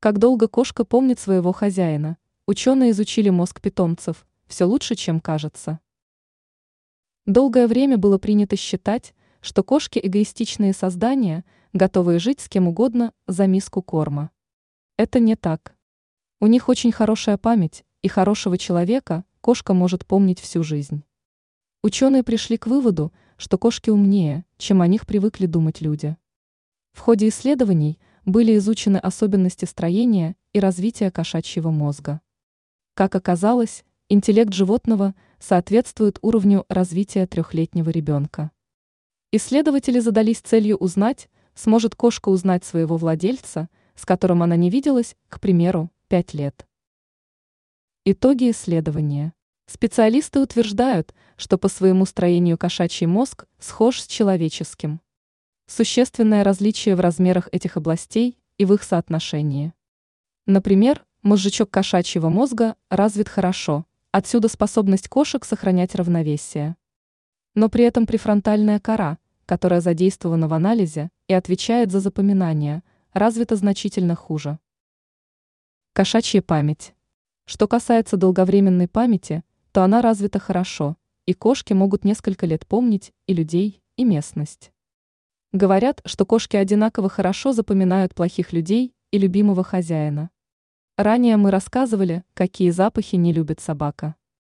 Как долго кошка помнит своего хозяина? Ученые изучили мозг питомцев, все лучше, чем кажется. Долгое время было принято считать, что кошки эгоистичные создания, готовые жить с кем угодно за миску корма. Это не так. У них очень хорошая память, и хорошего человека кошка может помнить всю жизнь. Ученые пришли к выводу, что кошки умнее, чем о них привыкли думать люди. В ходе исследований были изучены особенности строения и развития кошачьего мозга. Как оказалось, интеллект животного соответствует уровню развития трехлетнего ребенка. Исследователи задались целью узнать, сможет кошка узнать своего владельца, с которым она не виделась, к примеру, 5 лет. Итоги исследования. Специалисты утверждают, что по своему строению кошачий мозг схож с человеческим. Существенное различие в размерах этих областей и в их соотношении. Например, мозжечок кошачьего мозга развит хорошо, отсюда способность кошек сохранять равновесие. Но при этом префронтальная кора, которая задействована в анализе и отвечает за запоминание, развита значительно хуже. Кошачья память. Что касается долговременной памяти, то она развита хорошо, и кошки могут несколько лет помнить и людей, и местность. Говорят, что кошки одинаково хорошо запоминают плохих людей и любимого хозяина. Ранее мы рассказывали, какие запахи не любит собака.